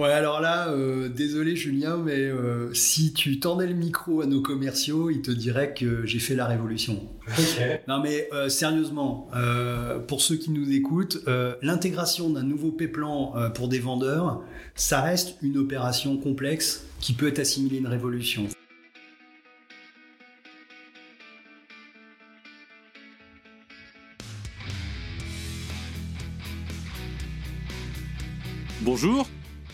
Ouais, alors là, euh, désolé Julien, mais euh, si tu tendais le micro à nos commerciaux, ils te diraient que j'ai fait la révolution. Non mais euh, sérieusement, pour ceux qui nous écoutent, l'intégration d'un nouveau P-plan pour des vendeurs, ça reste une opération complexe qui peut être assimilée à une révolution. Bonjour,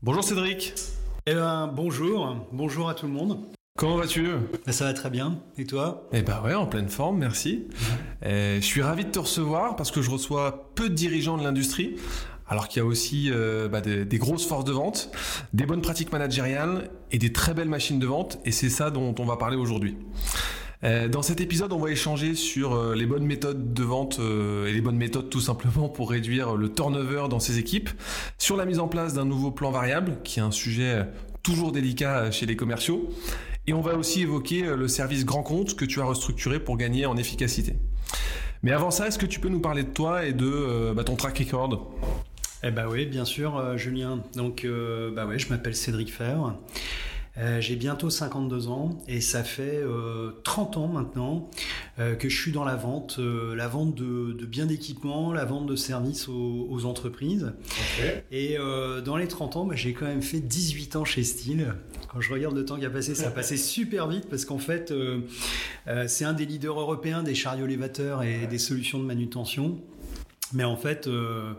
Bonjour Cédric. Eh ben, bonjour, bonjour à tout le monde. Comment vas-tu? Ben, Ça va très bien. Et toi? Eh ben ouais, en pleine forme, merci. Eh, je suis ravi de te recevoir parce que je reçois peu de dirigeants de l'industrie, alors qu'il y a aussi euh, bah, des, des, grosses forces de vente, des bonnes pratiques managériales et des très belles machines de vente. Et c'est ça dont on va parler aujourd'hui. Euh, dans cet épisode, on va échanger sur euh, les bonnes méthodes de vente euh, et les bonnes méthodes tout simplement pour réduire le turnover dans ces équipes, sur la mise en place d'un nouveau plan variable, qui est un sujet toujours délicat chez les commerciaux, et on va aussi évoquer le service grand compte que tu as restructuré pour gagner en efficacité. Mais avant ça, est-ce que tu peux nous parler de toi et de bah, ton track record? Eh bah oui, bien sûr, Julien. Donc, bah ouais, je m'appelle Cédric Fer. Euh, j'ai bientôt 52 ans et ça fait 30 euh, ans maintenant euh, que je suis dans la vente, la vente de, biens d'équipement, la vente de services aux, entreprises. Et dans les 30 ans, bah, j'ai quand même fait 18 ans chez Steel. Quand je regarde le temps qui a passé, ça a passé super vite parce qu'en fait, c'est un des leaders européens des chariots élévateurs et des solutions de manutention. Mais en fait, euh,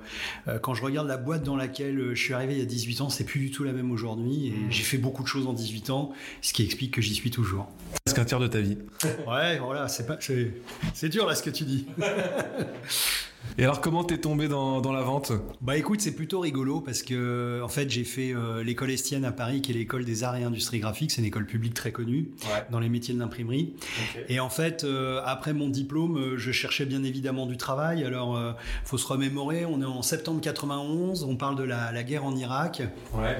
euh, quand je regarde la boîte dans laquelle euh, je suis arrivé il y a 18 ans, c'est plus du tout la même aujourd'hui. Et mmh. j'ai fait beaucoup de choses en 18 ans, ce qui explique que j'y suis toujours. C'est qu'un tiers de ta vie. ouais, voilà, c'est pas, c'est dur là ce que tu dis. Et alors, comment t'es tombé dans, la vente? Bah écoute, c'est plutôt rigolo parce que en fait, j'ai fait euh, l'école Estienne à Paris, qui est l'école des arts et industries graphiques. C'est une école publique très connue dans les métiers de l'imprimerie. Et en fait, euh, après mon diplôme, euh, je cherchais bien évidemment du travail. Alors, faut se remémorer. On est en septembre 91. On parle de la, la guerre en Irak. Ouais.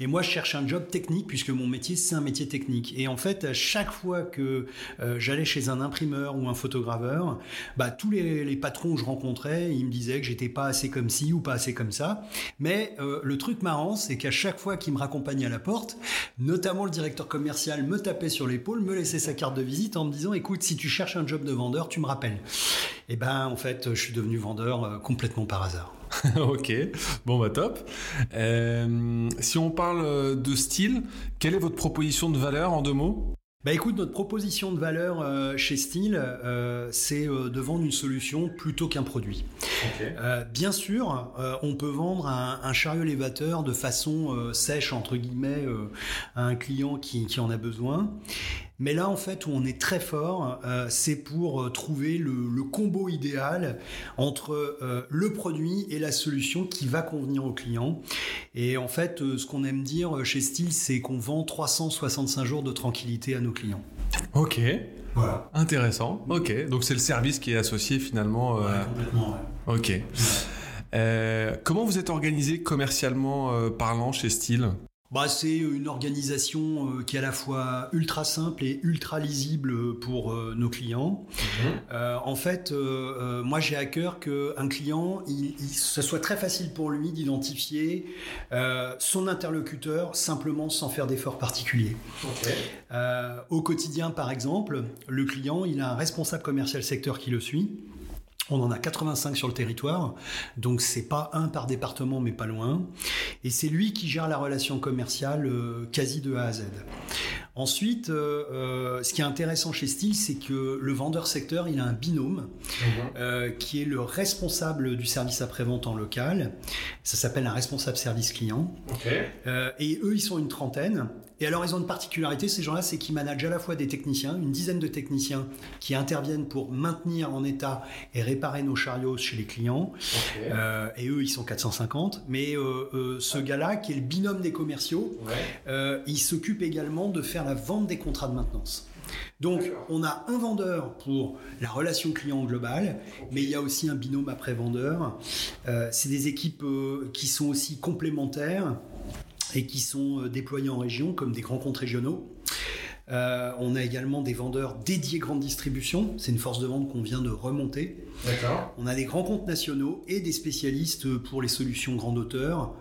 Et moi, je cherche un job technique puisque mon métier, c'est un métier technique. Et en fait, à chaque fois que euh, j'allais chez un imprimeur ou un photograveur, bah, tous les, patrons que je rencontrais, ils me disaient que j'étais pas assez comme ci ou pas assez comme ça. Mais euh, le truc marrant, c'est qu'à chaque fois qu'ils me raccompagnaient à la porte, notamment le directeur commercial me tapait sur l'épaule, me laissait sa carte de visite en me disant, écoute, si tu cherches un job de vendeur, tu me rappelles. Et ben, en fait, je suis devenu vendeur euh, complètement par hasard. ok, bon bah top. Euh, si on parle de style, quelle est votre proposition de valeur en deux mots? Bah écoute, notre proposition de valeur euh, chez Steel, euh, c'est de vendre une solution plutôt qu'un produit. bien sûr, on peut vendre un, un, chariot élévateur de façon sèche, entre guillemets, à un client qui, qui, en a besoin. Mais là, en fait, où on est très fort, euh, c'est pour euh, trouver le, combo idéal entre euh, le produit et la solution qui va convenir au client. Et en fait, ce qu'on aime dire chez Steel, c'est qu'on vend 365 jours de tranquillité à nos clients. Ok. Voilà. Intéressant. Ok. Donc c'est le service qui est associé finalement. Ouais, complètement. Ouais. Ok. comment vous êtes organisé commercialement parlant chez Steel? Bah, c'est une organisation euh, qui est à la fois ultra simple et ultra lisible pour euh, nos clients. Mhm. Euh, en fait, moi j'ai à cœur qu'un client, il, ce soit très facile pour lui d'identifier son interlocuteur simplement sans faire d'efforts particuliers. au quotidien, par exemple, le client, il a un responsable commercial secteur qui le suit. On en a 85 sur le territoire, donc c'est pas un par département, mais pas loin. Et c'est lui qui gère la relation commerciale euh, quasi de A à Z. Ensuite, euh, euh, ce qui est intéressant chez Steel, c'est que le vendeur secteur, il a un binôme mhm. qui est le responsable du service après-vente en local. Ça s'appelle un responsable service client. et eux, ils sont une trentaine. Et alors, ils ont une particularité, ces gens-là, c'est qu'ils managent à la fois des techniciens, une dizaine de techniciens qui interviennent pour maintenir en état et réparer nos chariots chez les clients. Euh, et eux, ils sont 450. Mais euh, euh, ce gars-là, qui est le binôme des commerciaux, il s'occupe également de faire la vente des contrats de maintenance. Donc, on a un vendeur pour la relation client globale, mais il y a aussi un binôme après-vendeur. c'est des équipes qui sont aussi complémentaires et qui sont euh, déployés en région comme des grands comptes régionaux. Euh, on a également des vendeurs dédiés grande distribution. C'est une force de vente qu'on vient de remonter. On a des grands comptes nationaux et des spécialistes pour les solutions grande hauteur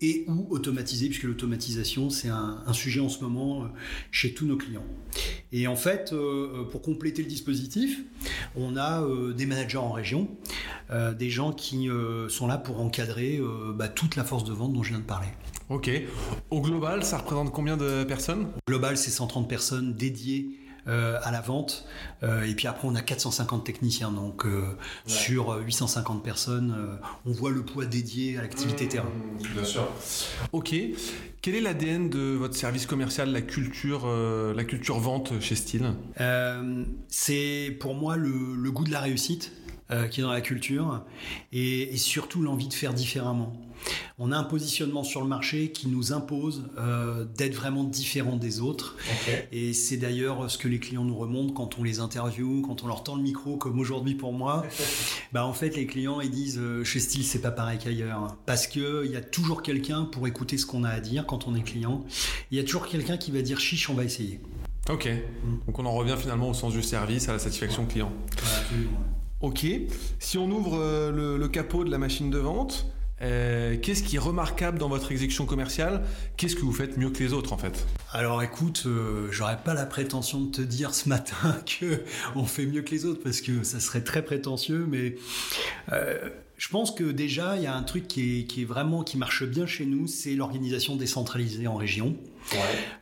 et ou automatisées, puisque l'automatisation, c'est un, sujet en ce moment euh, chez tous nos clients. Et en fait, pour compléter le dispositif, on a des managers en région, des gens qui sont là pour encadrer bah, toute la force de vente dont je viens de parler. Ok. Au global, ça représente combien de personnes? Au global, c'est 130 personnes dédiées euh, à la vente. Euh, et puis après, on a 450 techniciens. Donc, euh, sur 850 personnes, on voit le poids dédié à l'activité mmh, terrain. Bien sûr. Ok. Quel est l'ADN de votre service commercial, la culture, la culture vente chez Steel? C'est pour moi le, goût de la réussite. qui est dans la culture et surtout l'envie de faire différemment on a un positionnement sur le marché qui nous impose euh, d'être vraiment différent des autres. Et c'est d'ailleurs ce que les clients nous remontent quand on les interviewe, quand on leur tend le micro, comme aujourd'hui pour moi. bah en fait, les clients ils disent euh, chez Style c'est pas pareil qu'ailleurs, parce que il y a toujours quelqu'un pour écouter ce qu'on a à dire quand on est client. Il y a toujours quelqu'un qui va dire chiche, on va essayer. Ok. Mm. Donc on en revient finalement au sens du service, à la satisfaction client. Ok. Si on ouvre euh, le capot de la machine de vente, euh, qu'est-ce qui est remarquable dans votre exécution commerciale? Qu'est-ce que vous faites mieux que les autres en fait? Alors écoute, euh, j'aurais pas la prétention de te dire ce matin que on fait mieux que les autres parce que ça serait très prétentieux, mais euh, je pense que déjà il y a un truc qui est, vraiment qui marche bien chez nous, c'est l'organisation décentralisée en région.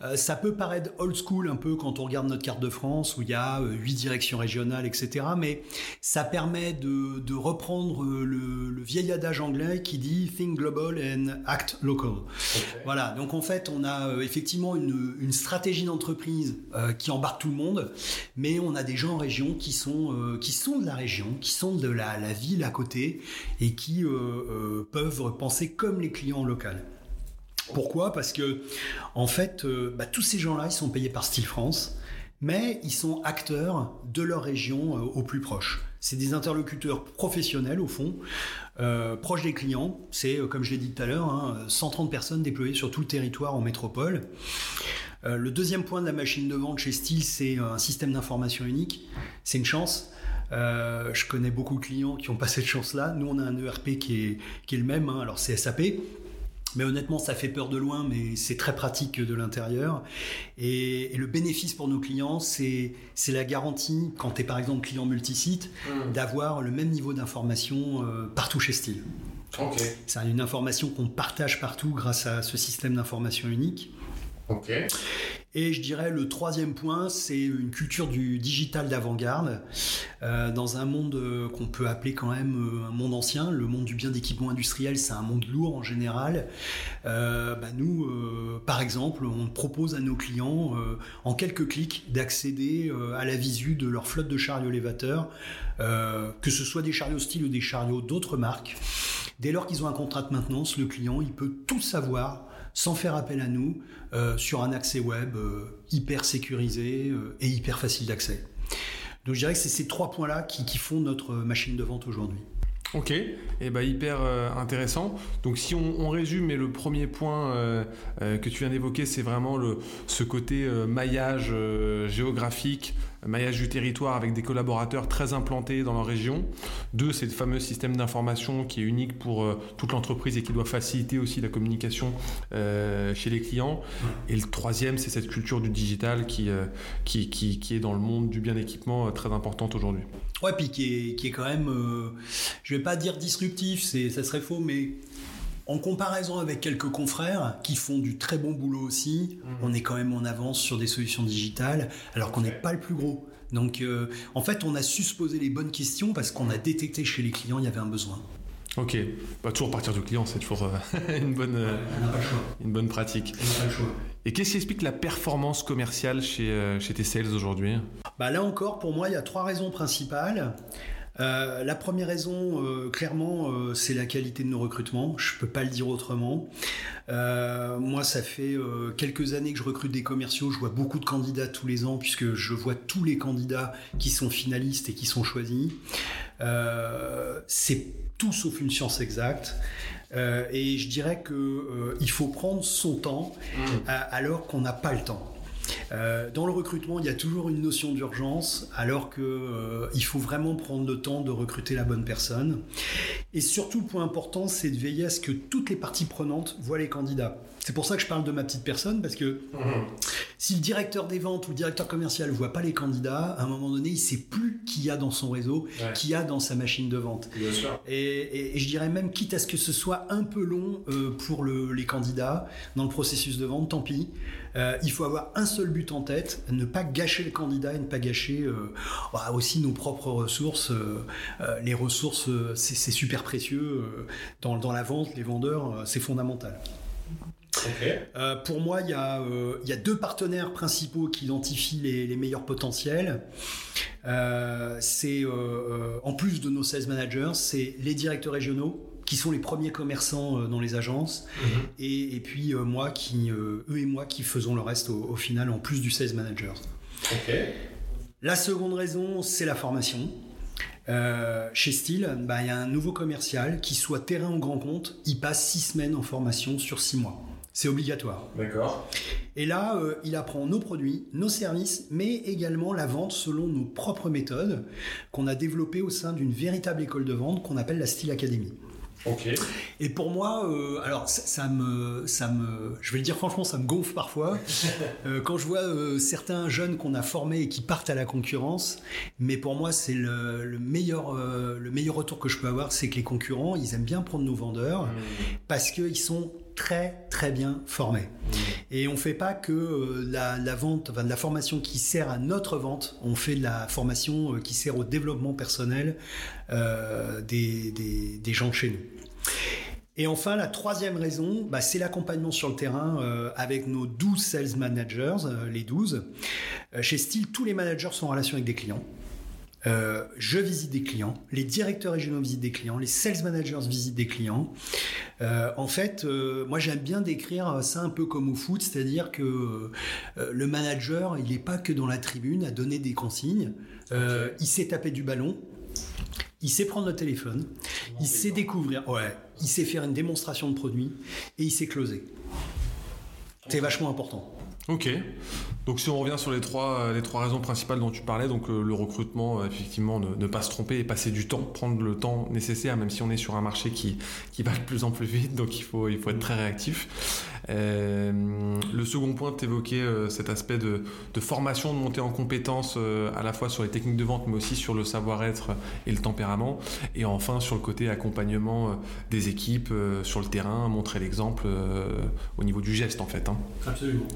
Euh, ça peut paraître old school un peu quand on regarde notre carte de France où il y a euh, huit directions régionales, etc. Mais ça permet de, reprendre euh, le, vieil adage anglais qui dit think global and act local. Voilà. Donc en fait, on a effectivement une, stratégie d'entreprise qui embarque tout le monde, mais on a des gens en région qui sont qui sont de la région, qui sont de la, la ville à côté et qui peuvent penser comme les clients locaux. Pourquoi? Parce que, en fait, euh, bah, tous ces gens-là, ils sont payés par Style France, mais ils sont acteurs de leur région euh, au plus proche. C'est des interlocuteurs professionnels, au fond, euh, proches des clients. C'est, comme je l'ai dit tout à l'heure, 130 hein, personnes déployées sur tout le territoire en métropole. le deuxième point de la machine de vente chez Style, c'est un système d'information unique. C'est une chance. je connais beaucoup de clients qui n'ont pas cette chance-là. Nous, on a un ERP qui est, qui est le même. Hein. Alors, c'est SAP, mais honnêtement, ça fait peur de loin, mais c'est très pratique de l'intérieur. Et, le bénéfice pour nos clients, c'est la garantie, quand tu es par exemple client multisite, mmh. d'avoir le même niveau d'information euh, partout chez Style. C'est une information qu'on partage partout grâce à ce système d'information unique. Et je dirais le troisième point, c'est une culture du digital d'avant-garde. Euh, dans un monde euh, qu'on peut appeler quand même euh, un monde ancien, le monde du bien d'équipement industriel, c'est un monde lourd en général. Bah, nous, par exemple, on propose à nos clients, en quelques clics, d'accéder à la visu de leur flotte de chariots élévateurs, que ce soit des chariots style ou des chariots d'autres marques. Dès lors qu'ils ont un contrat de maintenance, le client, il peut tout savoir sans faire appel à nous euh, sur un accès web euh, hyper sécurisé euh, et hyper facile d'accès. Donc je dirais que c'est ces trois points-là qui, font notre machine de vente aujourd'hui. Ok, et eh ben hyper intéressant. Donc si on, résume, et le premier point que tu viens d'évoquer, c'est vraiment le, ce côté maillage géographique, maillage du territoire avec des collaborateurs très implantés dans leur région. Deux, c'est le fameux système d'information qui est unique pour euh, toute l'entreprise et qui doit faciliter aussi la communication euh, chez les clients. Et le troisième, c'est cette culture du digital qui, euh, qui, qui, qui, est dans le monde du bien équipement très importante aujourd'hui. Ouais, puis qui est, qui est quand même, je vais pas dire disruptif, c'est, ça serait faux, mais en comparaison avec quelques confrères qui font du très bon boulot aussi, mhm. on est quand même en avance sur des solutions digitales, alors qu'on n'est pas le plus gros. Donc, euh, en fait, on a su se poser les bonnes questions parce qu'on a détecté chez les clients il y avait un besoin. Ok, bah, toujours partir du client, c'est toujours euh, une, bonne, une bonne pratique. Et qu'est-ce qui explique la performance commerciale chez, euh, chez tes sales aujourd'hui? Bah Là encore, pour moi, il y a trois raisons principales. Euh, la première raison, euh, clairement, euh, c'est la qualité de nos recrutements. Je peux pas le dire autrement. moi, ça fait quelques années que je recrute des commerciaux. Je vois beaucoup de candidats tous les ans puisque je vois tous les candidats qui sont finalistes et qui sont choisis. c'est tout sauf une science exacte. et je dirais qu'il faut prendre son temps mmh. alors qu'on n'a pas le temps. Euh, dans le recrutement, il y a toujours une notion d'urgence, alors qu'il euh, faut vraiment prendre le temps de recruter la bonne personne. Et surtout, le point important, c'est de veiller à ce que toutes les parties prenantes voient les candidats. C'est pour ça que je parle de ma petite personne, parce que mhm. si le directeur des ventes ou le directeur commercial ne voit pas les candidats, à un moment donné, il ne sait plus qui y a dans son réseau, qui y a dans sa machine de vente. Et, je dirais même, quitte à ce que ce soit un peu long euh, pour les candidats dans le processus de vente, tant pis. Euh, il faut avoir un seul but en tête, ne pas gâcher le candidat et ne pas gâcher euh, bah, aussi nos propres ressources. les ressources, c'est super précieux. Dans, dans, la vente, les vendeurs, c'est fondamental. Euh, pour moi, euh, il y, a, deux partenaires principaux qui identifient les, meilleurs potentiels. Euh, c'est en plus de nos sales managers, c'est les directeurs régionaux qui sont les premiers commerçants dans les agences, mhm. et, puis moi qui, eux et moi qui faisons le reste au, final en plus du sales manager. La seconde raison, c'est la formation. chez Steel, bah, il y a un nouveau commercial qui soit terrain ou grand compte, il passe six semaines en formation sur six mois. C'est obligatoire. D'accord. Et là, euh, il apprend nos produits, nos services, mais également la vente selon nos propres méthodes qu'on a développées au sein d'une véritable école de vente qu'on appelle la Style Academy. Ok. Et pour moi, euh, alors ça, me, ça me, je vais le dire franchement, ça me gonfle parfois euh, quand je vois certains jeunes qu'on a formés et qui partent à la concurrence. Mais pour moi, c'est le, meilleur, le meilleur retour que je peux avoir, c'est que les concurrents, ils aiment bien prendre nos vendeurs mmh. parce qu'ils sont très très bien formés. Et on fait pas que euh, la, vente, enfin, de la formation qui sert à notre vente, on fait de la formation euh, qui sert au développement personnel euh, des, des, gens chez nous. Et enfin, la troisième raison, bah, c'est l'accompagnement sur le terrain avec nos 12 sales managers, les 12. chez Steel, tous les managers sont en relation avec des clients. Euh, je visite des clients, les directeurs régionaux visitent des clients, les sales managers visitent des clients. Euh, en fait, euh, moi j'aime bien décrire ça un peu comme au foot, c'est-à-dire que le manager, il n'est pas que dans la tribune à donner des consignes. Il sait taper du ballon, il sait prendre le téléphone, il sait découvrir, ouais, il sait faire une démonstration de produit et il sait closer. C'est vachement important. Ok. Donc si on revient sur les trois, euh, les trois raisons principales dont tu parlais, donc euh, le recrutement, euh, effectivement, ne, pas se tromper et passer du temps, prendre le temps nécessaire, même si on est sur un marché qui, qui va de plus en plus vite, donc il faut, il faut être très réactif. le second point, tu évoquais cet aspect de, de, formation, de montée en compétences à la fois sur les techniques de vente, mais aussi sur le savoir-être et le tempérament. Et enfin, sur le côté accompagnement des équipes sur le terrain, montrer l'exemple au niveau du geste, en fait. Hein. Absolument.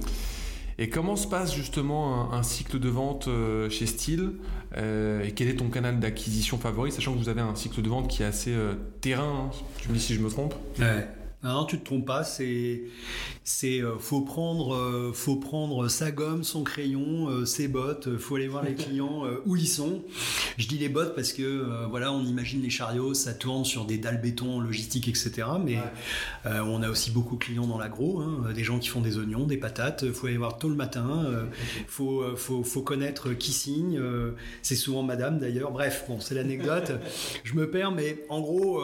Et comment se passe justement un, cycle de vente euh, chez Steel euh, Et quel est ton canal d'acquisition favori, sachant que vous avez un cycle de vente qui est assez euh, terrain, hein, tu me dis si je me trompe. Non, tu te trompes pas. C'est, c'est, euh, faut prendre, euh, faut prendre sa gomme, son crayon, euh, ses bottes. Faut aller voir les clients où ils sont. Je dis les bottes parce que voilà, on imagine les chariots, ça tourne sur des dalles béton, logistique, etc. Mais on a aussi beaucoup de clients dans l'agro, hein, des gens qui font des oignons, des patates. Faut aller voir tôt le matin. faut, faut, faut connaître qui signe. c'est souvent Madame d'ailleurs. Bref, bon, c'est l'anecdote. Je me perds, mais en gros,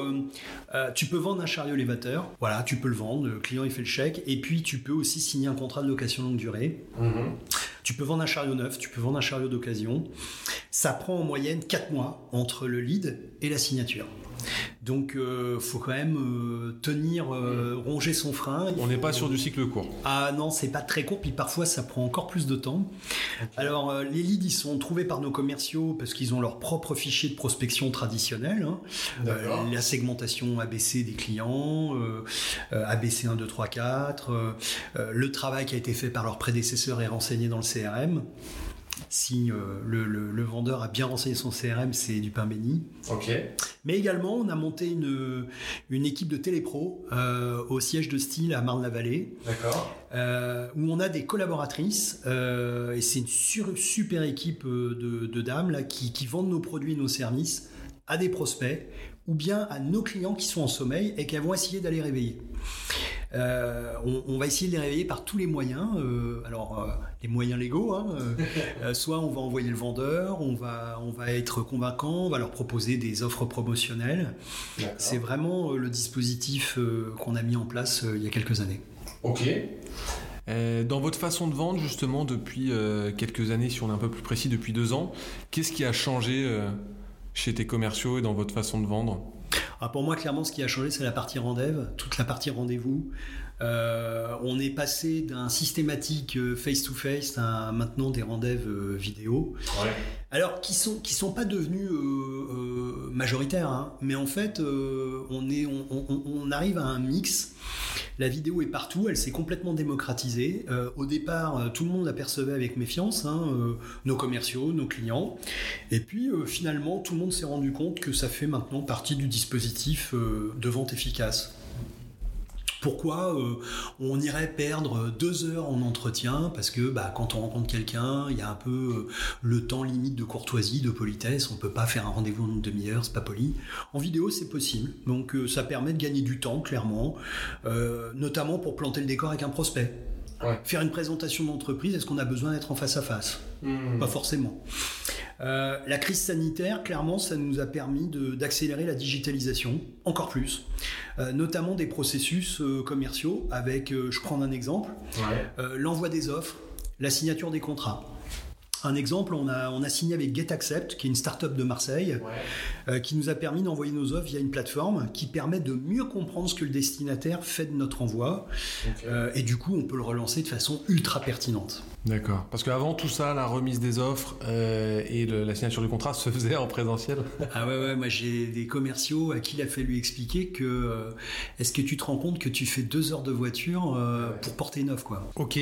tu peux vendre un chariot élévateur. Voilà, tu peux le vendre, le client il fait le chèque, et puis tu peux aussi signer un contrat de location longue durée. Mhm. Tu peux vendre un chariot neuf, tu peux vendre un chariot d'occasion. Ça prend en moyenne 4 mois entre le lead et la signature. Donc, euh, faut quand même euh, tenir, euh, ronger son frein. On n'est pas sur du cycle court. Ah non, c'est pas très court, puis parfois ça prend encore plus de temps. Alors, euh, les leads, ils sont trouvés par nos commerciaux parce qu'ils ont leur propre fichier de prospection traditionnel. hein. Euh, la segmentation ABC des clients, euh, euh, ABC 1, 2, 3, 4, euh, euh, le travail qui a été fait par leur prédécesseur est renseigné dans le CRM. Si euh, le, le- le vendeur a bien renseigné son CRM, c'est du pain béni. Mais également, on a monté une, une équipe de télépro euh, au siège de Style à Marne-la-Vallée, D'accord. euh, où on a des collaboratrices, et c'est une sur- super équipe de, de dames là, qui, qui vendent nos produits et nos services à des prospects, ou bien à nos clients qui sont en sommeil et qui vont essayer d'aller réveiller. Euh, on, on va essayer de les réveiller par tous les moyens. euh, alors, euh, les moyens légaux, hein, soit on va envoyer le vendeur, on va, on va être convaincant, on va leur proposer des offres promotionnelles. C'est vraiment euh, le dispositif euh, qu'on a mis en place euh, il y a quelques années. Ok. Euh, dans votre façon de vendre, justement, depuis euh, quelques années, si on est un peu plus précis, depuis deux ans, qu'est-ce qui a changé euh, chez tes commerciaux et dans votre façon de vendre? Ah, pour moi, clairement, ce qui a changé, c'est la partie rendez-vous, toute la partie rendez-vous. Euh, on est passé d'un systématique euh, face-to-face à maintenant des rendez-vous euh, vidéo. Alors, qui sont qui sont pas devenus euh, majoritaires, hein, mais en fait, on est on, on- on arrive à un mix. La vidéo est partout, elle s'est complètement démocratisée. Euh, au départ, tout le monde l'apercevait avec méfiance, hein, euh, nos commerciaux, nos clients. Et puis euh, finalement, tout le monde s'est rendu compte que ça fait maintenant partie du dispositif de vente efficace. Pourquoi euh, on irait perdre deux heures en entretien Parce que bah, quand on rencontre quelqu'un, il y a un peu euh, le temps limite de courtoisie, de politesse. On peut pas faire un rendez-vous en une demi-heure, c'est pas poli. En vidéo, c'est possible. Donc euh, ça permet de gagner du temps, clairement, notamment pour planter le décor avec un prospect. Ouais. Faire une présentation d'entreprise, est-ce qu'on a besoin d'être en face à face? Pas forcément. Euh, la crise sanitaire, clairement, ça nous a permis d'accélérer la digitalisation encore plus, Euh, notamment des processus euh, commerciaux avec, je prends un exemple, l'envoi des offres, la signature des contrats. Un exemple, on a, on a signé avec GetAccept, qui est une start-up de Marseille, euh, qui nous a permis d'envoyer nos offres via une plateforme qui permet de mieux comprendre ce que le destinataire fait de notre envoi. Euh, et du coup, on peut le relancer de façon ultra pertinente. D'accord. Parce qu'avant tout ça, la remise des offres euh, et le- la signature du contrat se faisait en présentiel. Ah ouais, ouais, moi j'ai des commerciaux à qui il a fallu expliquer que euh, est-ce que tu te rends compte que tu fais deux heures de voiture euh, pour porter une offre, quoi. Ok.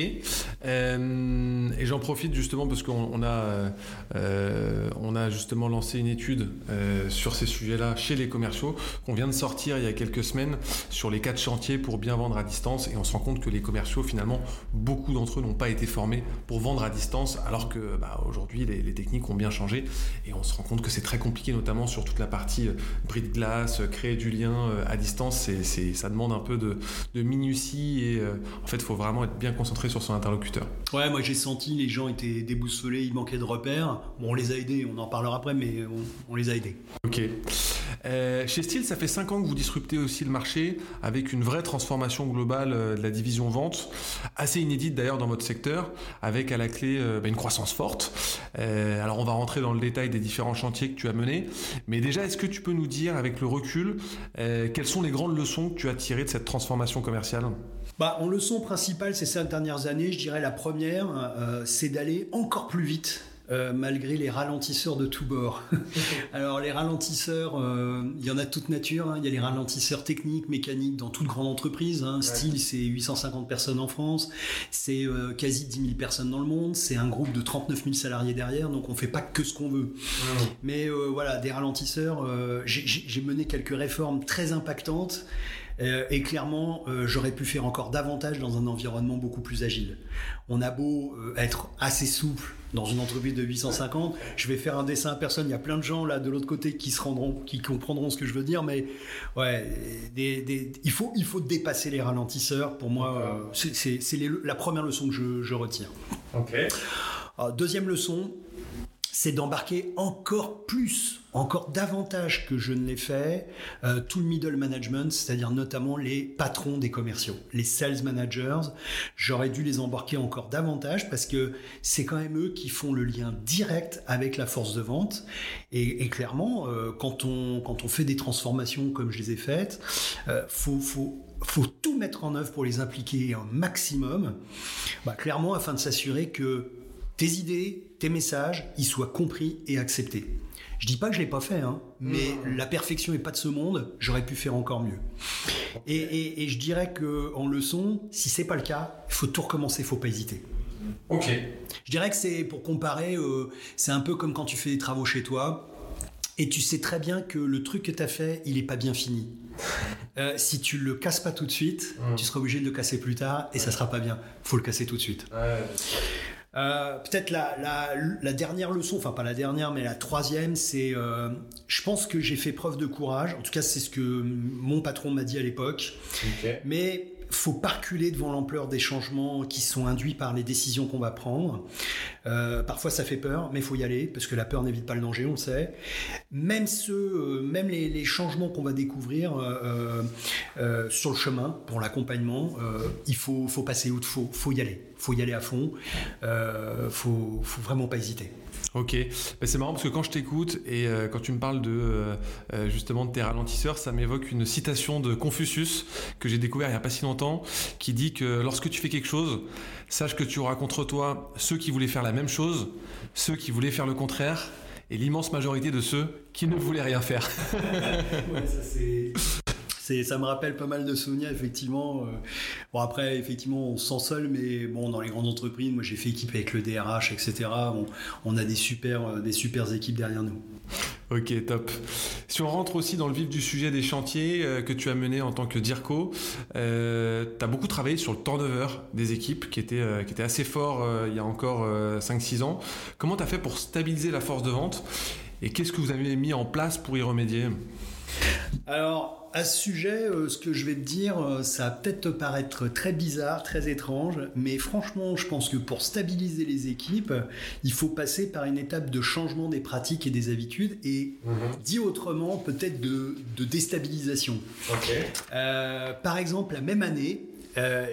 Euh, et j'en profite justement parce qu'on on a, euh, euh, on a justement lancé une étude euh, sur ces sujets-là chez les commerciaux qu'on vient de sortir il y a quelques semaines sur les quatre chantiers pour bien vendre à distance. Et on se rend compte que les commerciaux, finalement, beaucoup d'entre eux n'ont pas été formés pour vendre à distance, alors que bah, aujourd'hui les, techniques ont bien changé. Et on se rend compte que c'est très compliqué, notamment sur toute la partie bris de glace, créer du lien à distance. Ça demande un peu de, minutie et en fait, il faut vraiment être bien concentré sur son interlocuteur. Ouais, moi j'ai senti les gens étaient déboussolés, il manquait de repères. Bon, on les a aidés, on en parlera après, mais on, les a aidés. Ok. Euh, chez Steel, ça fait 5 ans que vous disruptez aussi le marché avec une vraie transformation globale euh, de la division vente, assez inédite d'ailleurs dans votre secteur, avec à la clé euh, bah, une croissance forte. Alors on va rentrer dans le détail des différents chantiers que tu as menés, mais déjà est-ce que tu peux nous dire avec le recul quelles sont les grandes leçons que tu as tirées de cette transformation commerciale? Bah, en leçon principale ces cinq dernières années, je dirais la première, euh, c'est d'aller encore plus vite. euh, malgré les ralentisseurs de tous bords. Alors les ralentisseurs, euh, il y en a de toute nature. hein. Il y a les ralentisseurs techniques, mécaniques dans toute grande entreprise. Hein. Style, c'est 850 personnes en France, c'est euh, quasi 10 000 personnes dans le monde, c'est un groupe de 39 000 salariés derrière, donc on fait pas que ce qu'on veut. Mais voilà, des ralentisseurs, j'ai mené quelques réformes très impactantes. Euh, et clairement, euh, j'aurais pu faire encore davantage dans un environnement beaucoup plus agile. On a beau euh, être assez souple dans une entreprise de 850, je vais faire un dessin à personne. Il y a plein de gens là de l'autre côté qui se rendront, qui comprendront ce que je veux dire, mais ouais, des- des- il faut il faut dépasser les ralentisseurs. Pour moi, c'est- la première leçon que je, je retire. Ok. Alors, deuxième leçon, c'est d'embarquer encore plus, encore davantage que je ne l'ai fait, euh, tout le middle management, c'est-à-dire notamment les patrons des commerciaux, les sales managers. J'aurais dû les embarquer encore davantage parce que c'est quand même eux qui font le lien direct avec la force de vente. Et, clairement, euh, quand, on, quand on fait des transformations comme je les ai faites, euh, faut, faut faut tout mettre en œuvre pour les impliquer un maximum, bah, clairement afin de s'assurer que tes idées, tes messages, ils soient compris et acceptés. Je dis pas que je l'ai pas fait, hein, mais mmh. la perfection n'est pas de ce monde. J'aurais pu faire encore mieux. Et, je dirais que en leçon, si c'est pas le cas, il faut tout recommencer, faut pas hésiter. Ok. Je dirais que c'est pour comparer, euh, c'est un peu comme quand tu fais des travaux chez toi. Et tu sais très bien que le truc que tu as fait, il n'est pas bien fini. Euh, si tu le casses pas tout de suite, mmh. tu seras obligé de le casser plus tard et ça sera pas bien. faut le casser tout de suite. Ouais. Euh, peut-être la, dernière leçon, enfin pas la dernière, mais la troisième, c'est euh, je pense que j'ai fait preuve de courage. En tout cas, c'est ce que mon patron m'a dit à l'époque. Mais faut pas reculer devant l'ampleur des changements qui sont induits par les décisions qu'on va prendre. Euh, parfois, ça fait peur, mais faut y aller parce que la peur n'évite pas le danger, on le sait. Même ceux, même les, changements qu'on va découvrir sur le chemin pour l'accompagnement, il faut, faut passer il faut, faut y aller faut y aller à fond, euh, faut, faut vraiment pas hésiter. Ok, ben, c'est marrant parce que quand je t'écoute et euh, quand tu me parles de euh, euh, justement de tes ralentisseurs, ça m'évoque une citation de Confucius que j'ai découvert il n'y a pas si longtemps, qui dit que lorsque tu fais quelque chose, sache que tu auras contre toi ceux qui voulaient faire la même chose, ceux qui voulaient faire le contraire, et l'immense majorité de ceux qui ne voulaient rien faire. ouais, ça c'est ça me rappelle pas mal de souvenirs, effectivement. Euh. Bon, après, effectivement, on se sent seul, mais bon, dans les grandes entreprises, moi j'ai fait équipe avec le DRH, etc. On, a des super, euh, des super équipes derrière nous. Ok, top. Si on rentre aussi dans le vif du sujet des chantiers euh, que tu as menés en tant que DIRCO, tu as beaucoup travaillé sur le turnover des équipes qui était, qui était assez fort il y a encore 5-6 ans. Comment tu as fait pour stabiliser la force de vente et qu'est-ce que vous avez mis en place pour y remédier? Alors, à ce sujet, euh, ce que je vais te dire, euh, ça va peut-être te paraître très bizarre, très étrange, mais franchement, je pense que pour stabiliser les équipes, il faut passer par une étape de changement des pratiques et des habitudes, et mhm. dit autrement, peut-être de, déstabilisation. Euh, par exemple, la même année,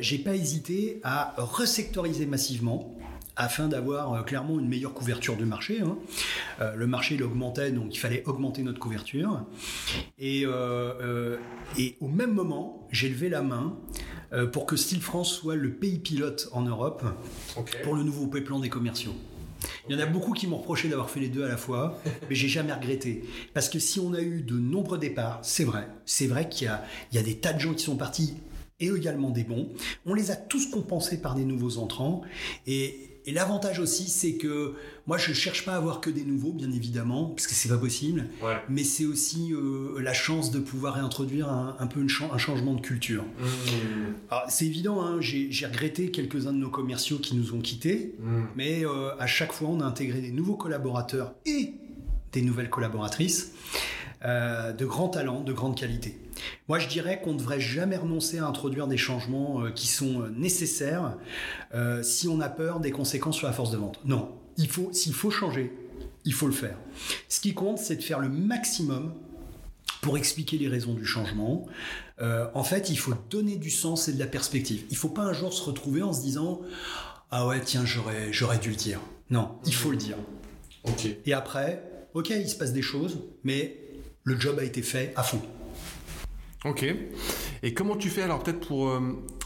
j'ai pas hésité à resectoriser massivement afin d'avoir euh, clairement une meilleure couverture du marché. Hein. Euh, le marché il augmentait, donc il fallait augmenter notre couverture. Et, euh, et au même moment, j'ai levé la main pour que Style France soit le pays pilote en Europe pour le nouveau plan des commerciaux. Il y en a beaucoup qui m'ont reproché d'avoir fait les deux à la fois, mais j'ai jamais regretté. Parce que si on a eu de nombreux départs, c'est vrai, c'est vrai qu'il y, y a, des tas de gens qui sont partis et également des bons. On les a tous compensés par des nouveaux entrants. Et, et l'avantage aussi, c'est que moi, je cherche pas à avoir que des nouveaux, bien évidemment, parce que c'est pas possible. Mais c'est aussi euh, la chance de pouvoir réintroduire un, peu un changement de culture. Mmh. C'est évident, hein, j'ai regretté quelques-uns de nos commerciaux qui nous ont quittés, mmh. mais euh, à chaque fois, on a intégré des nouveaux collaborateurs et des nouvelles collaboratrices. Euh, de grands talents, de grande qualité. Moi, je dirais qu'on ne devrait jamais renoncer à introduire des changements euh, qui sont euh, nécessaires si on a peur des conséquences sur la force de vente. Non, il faut, s'il faut changer, il faut le faire. Ce qui compte, c'est de faire le maximum pour expliquer les raisons du changement. en fait, il faut donner du sens et de la perspective. Il ne faut pas un jour se retrouver en se disant ah ouais tiens j'aurais j'aurais dû le dire. Non, il faut le dire. Ok. Et après, ok, il se passe des choses, mais le job a été fait à fond. Ok. Et comment tu fais alors peut-être pour euh,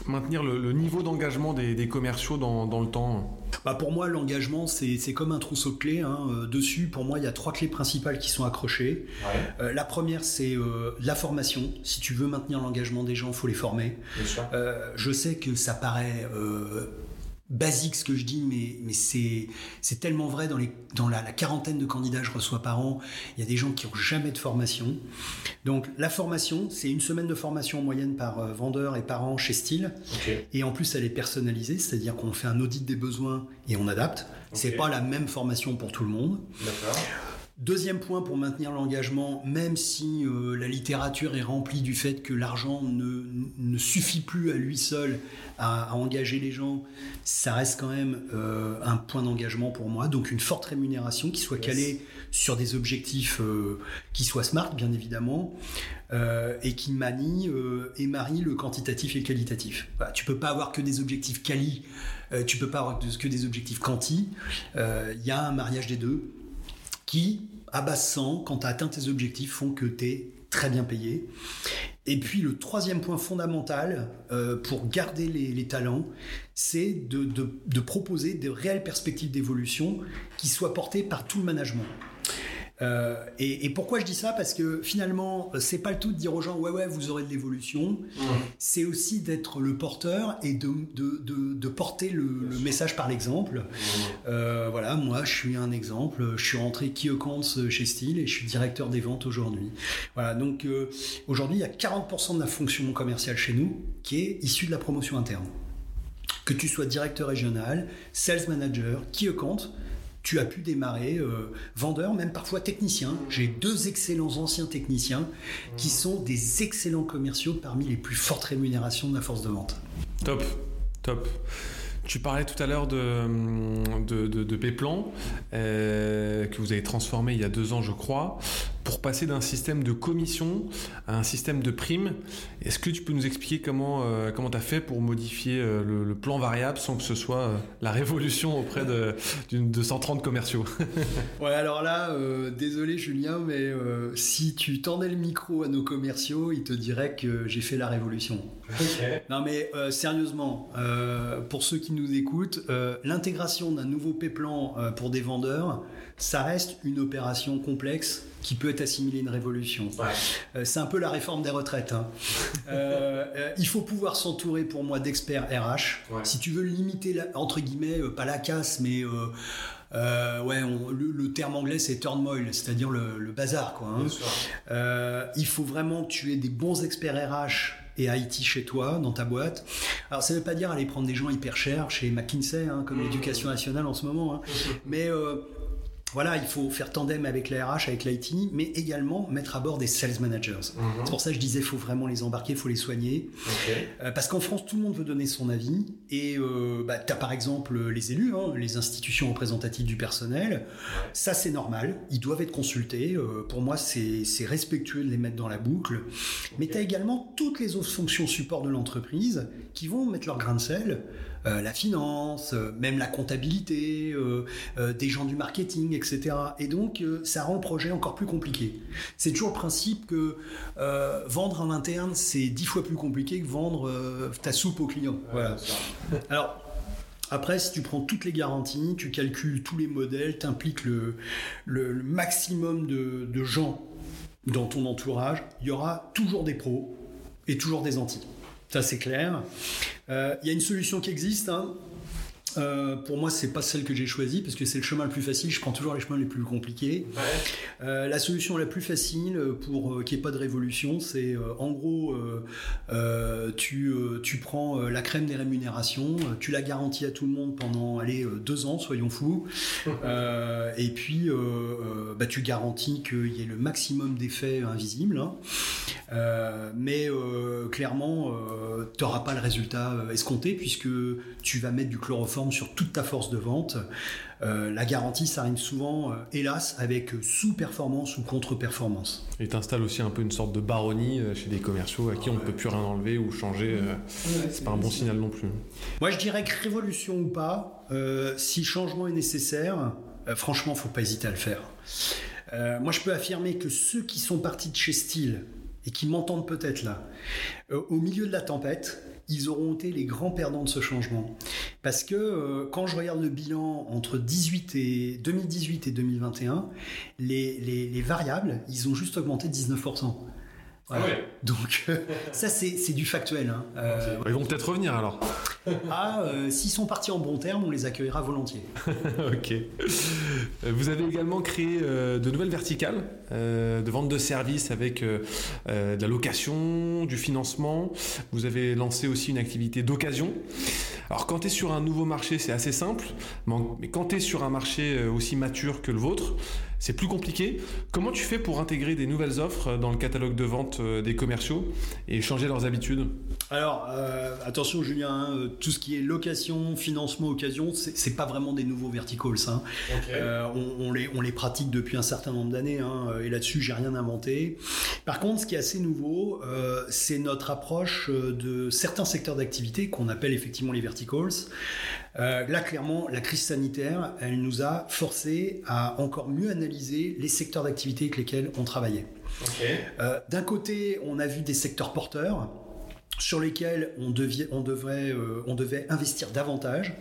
maintenir le, niveau d'engagement des, commerciaux dans, le temps? Bah Pour moi, l'engagement, c'est comme un trousseau de clés. Hein. Euh, dessus, pour moi, il y a trois clés principales qui sont accrochées. Euh, la première, c'est la formation. Si tu veux maintenir l'engagement des gens, il faut les former. je sais que ça paraît basique ce que je dis, mais, mais c'est tellement vrai dans, les, dans la, quarantaine de candidats que je reçois par an. Il y a des gens qui n'ont jamais de formation. Donc la formation, c'est une semaine de formation en moyenne par euh, vendeur et par an chez Style. Et en plus, elle est personnalisée, c'est-à-dire qu'on fait un audit des besoins et on adapte. C'est pas la même formation pour tout le monde. Deuxième point pour maintenir l'engagement, même si euh, la littérature est remplie du fait que l'argent ne, ne, suffit plus à lui seul à, engager les gens, ça reste quand même euh, un point d'engagement pour moi. Donc une forte rémunération qui soit calée sur des objectifs euh, qui soient smart, bien évidemment, et qui manie et marie le quantitatif et le qualitatif. Voilà, tu peux pas avoir que des objectifs quali, tu peux pas avoir que des objectifs quanti. Il y a un mariage des deux qui, à base 100, quand tu as atteint tes objectifs, font que tu es très bien payé. Et puis le troisième point fondamental euh, pour garder les, talents, c'est de, proposer de réelles perspectives d'évolution qui soient portées par tout le management. Euh, et, pourquoi je dis ça? Parce que finalement, c'est pas le tout de dire aux gens ouais ouais vous aurez de l'évolution. C'est aussi d'être le porteur et de, de, de, porter le, message par l'exemple. Euh, voilà, moi je suis un exemple. Je suis rentré key accounts chez Steel et je suis directeur des ventes aujourd'hui. Voilà, donc euh, aujourd'hui il y a 40% de la fonction commerciale chez nous qui est issue de la promotion interne. Que tu sois directeur régional, sales manager, key account, tu as pu démarrer euh, vendeur, même parfois technicien. J'ai deux excellents anciens techniciens qui sont des excellents commerciaux parmi les plus fortes rémunérations de la force de vente. Top, top. Tu parlais tout à l'heure de, de, euh, que vous avez transformé il y a deux ans, je crois pour passer d'un système de commission à un système de prime. Est-ce que tu peux nous expliquer comment euh, comment tu as fait pour modifier euh, le, plan variable sans que ce soit euh, la révolution auprès de, de 130 commerciaux? Ouais, alors là, désolé Julien, mais si tu tendais le micro à nos commerciaux, ils te diraient que j'ai fait la révolution. Non mais sérieusement, pour ceux qui nous écoutent, l'intégration d'un nouveau P-plan pour des vendeurs, ça reste une opération complexe qui peut être assimilée à une révolution. Euh, c'est un peu la réforme des retraites. Hein. Euh, euh, il faut pouvoir s'entourer pour moi d'experts RH. Si tu veux limiter, entre guillemets, pas la casse, mais... ouais, le, terme anglais c'est turmoil, c'est-à-dire le, bazar. Quoi, hein. il faut vraiment que tu aies des bons experts RH et IT chez toi, dans ta boîte. Alors ça ne veut pas dire aller prendre des gens hyper chers chez McKinsey, hein, comme mmh. l'éducation nationale en ce moment, hein. mmh. mais voilà, il faut faire tandem avec la RH, avec l'IT, mais également mettre à bord des sales managers. Mhm. C'est pour ça que je disais, il faut vraiment les embarquer, il faut les soigner. Euh, parce qu'en France, tout le monde veut donner son avis. Et euh, bah, tu as par exemple les élus, hein, les institutions représentatives du personnel. Ça, c'est normal. Ils doivent être consultés. Euh, pour moi, c'est respectueux de les mettre dans la boucle. Mais tu as également toutes les autres fonctions support de l'entreprise qui vont mettre leur grain de sel. Euh, la finance, euh, même la comptabilité, euh, des gens du marketing, etc. Et donc, ça rend le projet encore plus compliqué. C'est toujours le principe que vendre en interne, c'est dix fois plus compliqué que vendre ta soupe au client. voilà. Alors, après, si tu prends toutes les garanties, tu calcules tous les modèles, tu impliques le, maximum de, de, gens dans ton entourage, il y aura toujours des pros et toujours des anti. Ça, c'est clair. Euh, il y a une solution qui existe. Hein. Euh, pour moi, c'est pas celle que j'ai choisie parce que c'est le chemin le plus facile. Je prends toujours les chemins les plus compliqués. Euh, la solution la plus facile pour qu'il n'y ait pas de révolution, c'est en gros, tu, tu prends la crème des rémunérations, tu la garantis à tout le monde pendant allez, deux ans, soyons fous, et puis bah, tu garantis qu'il y ait le maximum d'effets invisibles. Hein. Euh, mais euh, clairement, euh, tu n'auras pas le résultat escompté puisque tu vas mettre du chloroforme sur toute ta force de vente. la garantie, ça arrive souvent, hélas, avec sous-performance ou contre-performance. Et t'installes aussi un peu une sorte de baronnie chez des commerciaux à qui on ne peut plus rien enlever ou changer. c'est pas un bon signal non plus. Moi, je dirais que révolution ou pas, si changement est nécessaire, franchement, faut pas hésiter à le faire. moi, je peux affirmer que ceux qui sont partis de chez Style et qui m'entendent peut-être là, euh, au milieu de la tempête, ils auront été les grands perdants de ce changement. Parce que euh, quand je regarde le bilan entre 18 et 2018 et 2021, les, les, les variables, ils ont juste augmenté de 19%. Ah Donc euh, ça c'est du factuel. Hein. Euh, ils vont peut-être revenir alors. Ah, euh, s'ils sont partis en bon terme, on les accueillera volontiers. ok. Vous avez également créé de nouvelles verticales de vente de services avec de la location, du financement. Vous avez lancé aussi une activité d'occasion. Alors quand tu es sur un nouveau marché, c'est assez simple, mais quand tu es sur un marché aussi mature que le vôtre, c'est plus compliqué. Comment tu fais pour intégrer des nouvelles offres dans le catalogue de vente euh, des commerciaux et changer leurs habitudes? Alors, euh, attention Julien, hein, euh, tout ce qui est location, financement, occasion, c'est pas vraiment des nouveaux verticals. Hein. on, les, on, les, pratique depuis un certain nombre d'années hein, et là-dessus, j'ai rien inventé. Par contre, ce qui est assez nouveau, c'est notre approche de certains secteurs d'activité qu'on appelle effectivement les verticals. Là, clairement, la crise sanitaire, elle nous a forcé à encore mieux analyser les secteurs d'activité avec lesquels on travaillait. Euh, d'un côté, on a vu des secteurs porteurs sur lesquels on, devait, on, devrait, euh, on devait investir davantage,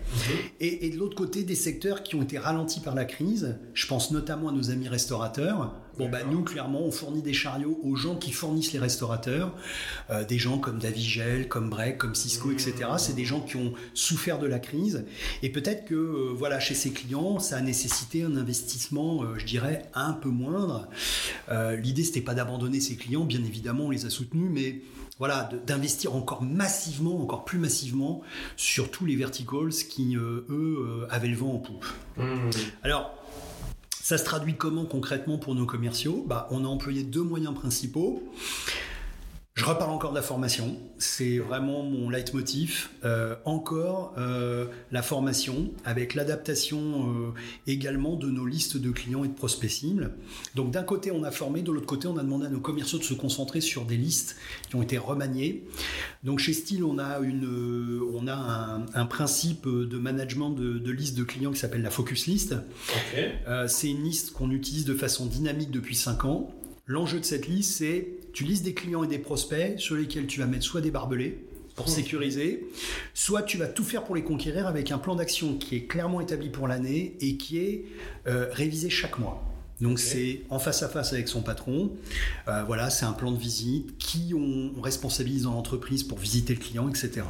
et, de l'autre côté, des secteurs qui ont été ralentis par la crise. Je pense notamment à nos amis restaurateurs. Bon, bah, nous, clairement, on fournit des chariots aux gens qui fournissent les restaurateurs, euh, des gens comme Davigel, comme Break, comme Cisco, etc. Mhm. C'est des gens qui ont souffert de la crise, et peut-être que, euh, voilà, chez ces clients, ça a nécessité un investissement, je dirais, un peu moindre. L'idée, c'était pas d'abandonner ces clients, bien évidemment, on les a soutenus, mais voilà, d'investir encore massivement, encore plus massivement sur tous les verticals qui, euh, eux, euh, avaient le vent en poupe. Mmh. Alors, ça se traduit comment concrètement pour nos commerciaux? Bah, On a employé deux moyens principaux. Je reparle encore de la formation, c'est vraiment mon leitmotiv. Euh, encore euh, la formation avec l'adaptation euh, également de nos listes de clients et de prospects cibles. Donc d'un côté on a formé, de l'autre côté on a demandé à nos commerciaux de se concentrer sur des listes qui ont été remaniées. Donc chez Style on a, une, on a un, principe de management de, de liste de clients qui s'appelle la focus list. c'est une liste qu'on utilise de façon dynamique depuis 5 ans. L'enjeu de cette liste c'est tu lises des clients et des prospects sur lesquels tu vas mettre soit des barbelés pour sécuriser, soit tu vas tout faire pour les conquérir avec un plan d'action qui est clairement établi pour l'année et qui est euh, révisé chaque mois. Donc c'est en face à face avec son patron. Euh, voilà, c'est un plan de visite qui on, responsabilise dans l'entreprise pour visiter le client, etc.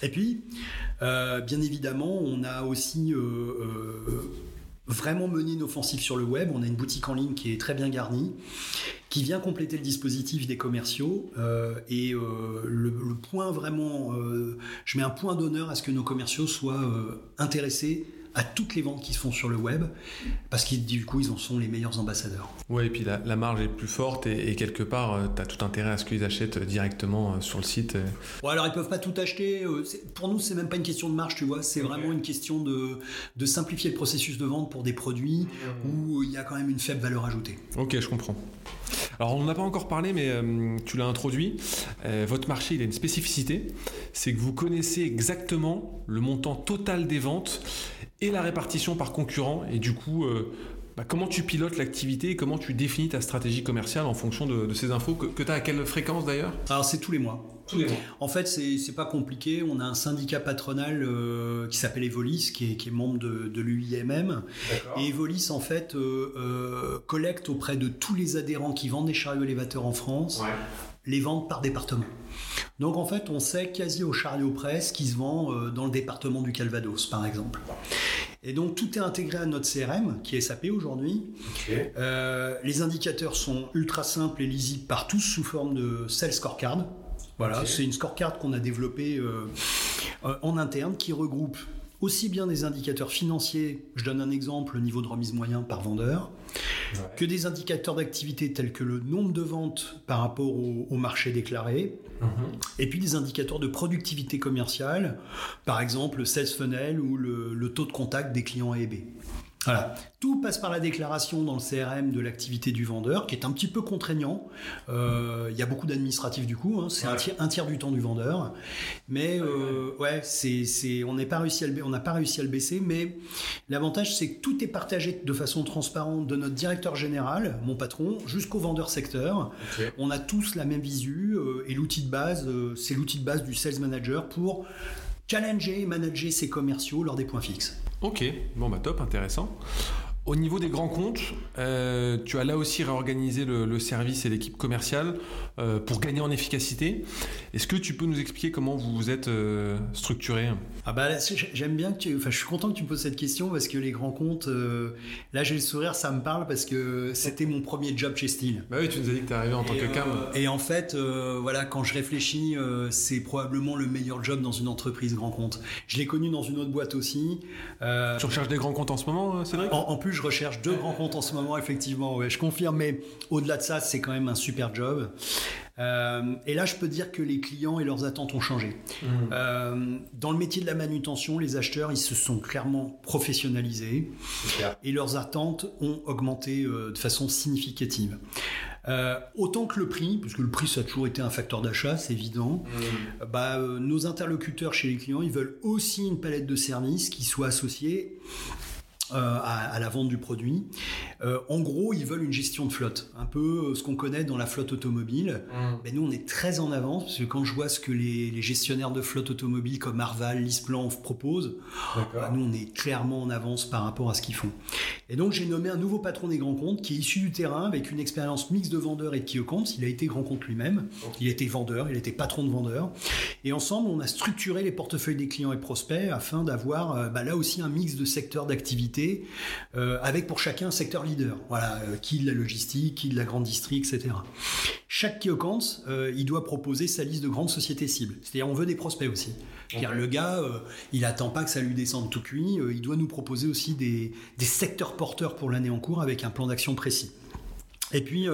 Et puis, euh, bien évidemment, on a aussi vraiment mené une offensive sur le web. On a une boutique en ligne qui est très bien garnie qui vient compléter le dispositif des commerciaux. Euh, et euh, le, point vraiment, euh, je mets un point d'honneur à ce que nos commerciaux soient intéressés à toutes les ventes qui se font sur le web, parce qu'ils du coup ils en sont les meilleurs ambassadeurs. Ouais, et puis la, marge est plus forte et, quelque part tu as tout intérêt à ce qu'ils achètent directement sur le site. Ouais, alors ils peuvent pas tout acheter. Pour nous, c'est même pas une question de marge, tu vois. C'est vraiment une question de, de simplifier le processus de vente pour des produits mmh. où il y a quand même une faible valeur ajoutée. Ok, je comprends. Alors on n'a pas encore parlé, mais euh, tu l'as introduit. Euh, votre marché, il a une spécificité, c'est que vous connaissez exactement le montant total des ventes et la répartition par concurrent. Et du coup, euh, bah, comment tu pilotes l'activité et comment tu définis ta stratégie commerciale en fonction de, ces infos que, tu as à quelle fréquence d'ailleurs? Alors c'est tous les mois. Tous les mois. En fait, c'est pas compliqué. On a un syndicat patronal euh, qui s'appelle Evolis, qui est, membre de, de l'UIMM. Et Evolis, en fait, euh, euh, collecte auprès de tous les adhérents qui vendent des chariots élévateurs en France les ventes par département. Donc en fait, on sait quasi au chariot près ce qui se vend dans le département du Calvados, par exemple. Et donc tout est intégré à notre CRM, qui est SAP aujourd'hui. Euh, les indicateurs sont ultra simples et lisibles par tous sous forme de Sales Scorecard. Voilà, c'est une scorecard qu'on a développée euh, euh, en interne qui regroupe aussi bien des indicateurs financiers, je donne un exemple, le niveau de remise moyen par vendeur, que des indicateurs d'activité tels que le nombre de ventes par rapport au, marché déclaré, mhm. et puis des indicateurs de productivité commerciale, par exemple le sales funnel ou le, le taux de contact des clients A et B. Voilà. Tout passe par la déclaration dans le CRM de l'activité du vendeur, qui est un petit peu contraignant. Euh, il y a beaucoup d'administratifs du coup, hein. c'est un, tiers, du temps du vendeur. Mais euh, ouais, c'est, on n'a pas réussi à le, on n'a pas réussi à le baisser. Mais l'avantage, c'est que tout est partagé de façon transparente de notre directeur général, mon patron, jusqu'au vendeur secteur. On a tous la même visu euh, et l'outil de base, c'est l'outil de base du sales manager pour challenger et manager ses commerciaux lors des points fixes. Ok, bon bah top, intéressant. Au niveau des grands comptes, euh, tu as là aussi réorganisé le, service et l'équipe commerciale euh, pour gagner en efficacité. Est-ce que tu peux nous expliquer comment vous vous êtes euh, structuré? Ah bah j'aime bien que tu, enfin je suis content que tu me poses cette question parce que les grands comptes, là j'ai le sourire, ça me parle parce que c'était mon premier job chez Steel. Bah oui, tu nous as dit que tu es arrivé en tant que cam. et en fait, voilà, quand je réfléchis, c'est probablement le meilleur job dans une entreprise grand compte. Je l'ai connu dans une autre boîte aussi. tu recherches des grands comptes en ce moment, Cédric? En, en plus je recherche deux grands comptes en ce moment, effectivement. Ouais, je confirme, mais au-delà de ça, c'est quand même un super job. Euh, et là, je peux dire que les clients et leurs attentes ont changé. Mmh. Euh, dans le métier de la manutention, les acheteurs, ils se sont clairement professionnalisés et leurs attentes ont augmenté euh, de façon significative. autant que le prix, puisque le prix ça a toujours été un facteur d'achat, c'est évident. Mmh. Bah, nos interlocuteurs chez les clients, ils veulent aussi une palette de services qui soit associée euh, à, la vente du produit. Euh, en gros, ils veulent une gestion de flotte, un peu euh, ce qu'on connaît dans la flotte automobile. Mmh. Nous, on est très en avance parce que quand je vois ce que les, gestionnaires de flotte automobile comme Arval, Lisplan proposent, bah, nous, on est clairement en avance par rapport à ce qu'ils font. Et donc, j'ai nommé un nouveau patron des grands comptes qui est issu du terrain avec une expérience mixte de vendeur et de key Il a été grand compte lui-même. Il était vendeur, il était patron de vendeur. Et ensemble, on a structuré les portefeuilles des clients et prospects afin d'avoir bah, là aussi un mix de secteurs d'activité euh, avec pour chacun un secteur leader. Voilà, euh, qui de la logistique, qui de la grande distrie, etc. Chaque key euh, il doit proposer sa liste de grandes sociétés cibles. C'est-à-dire, on veut des prospects aussi. Car le gars, il attend pas que ça lui descende tout cuit. il doit nous proposer aussi des, secteurs porteurs pour l'année en cours avec un plan d'action précis. Et puis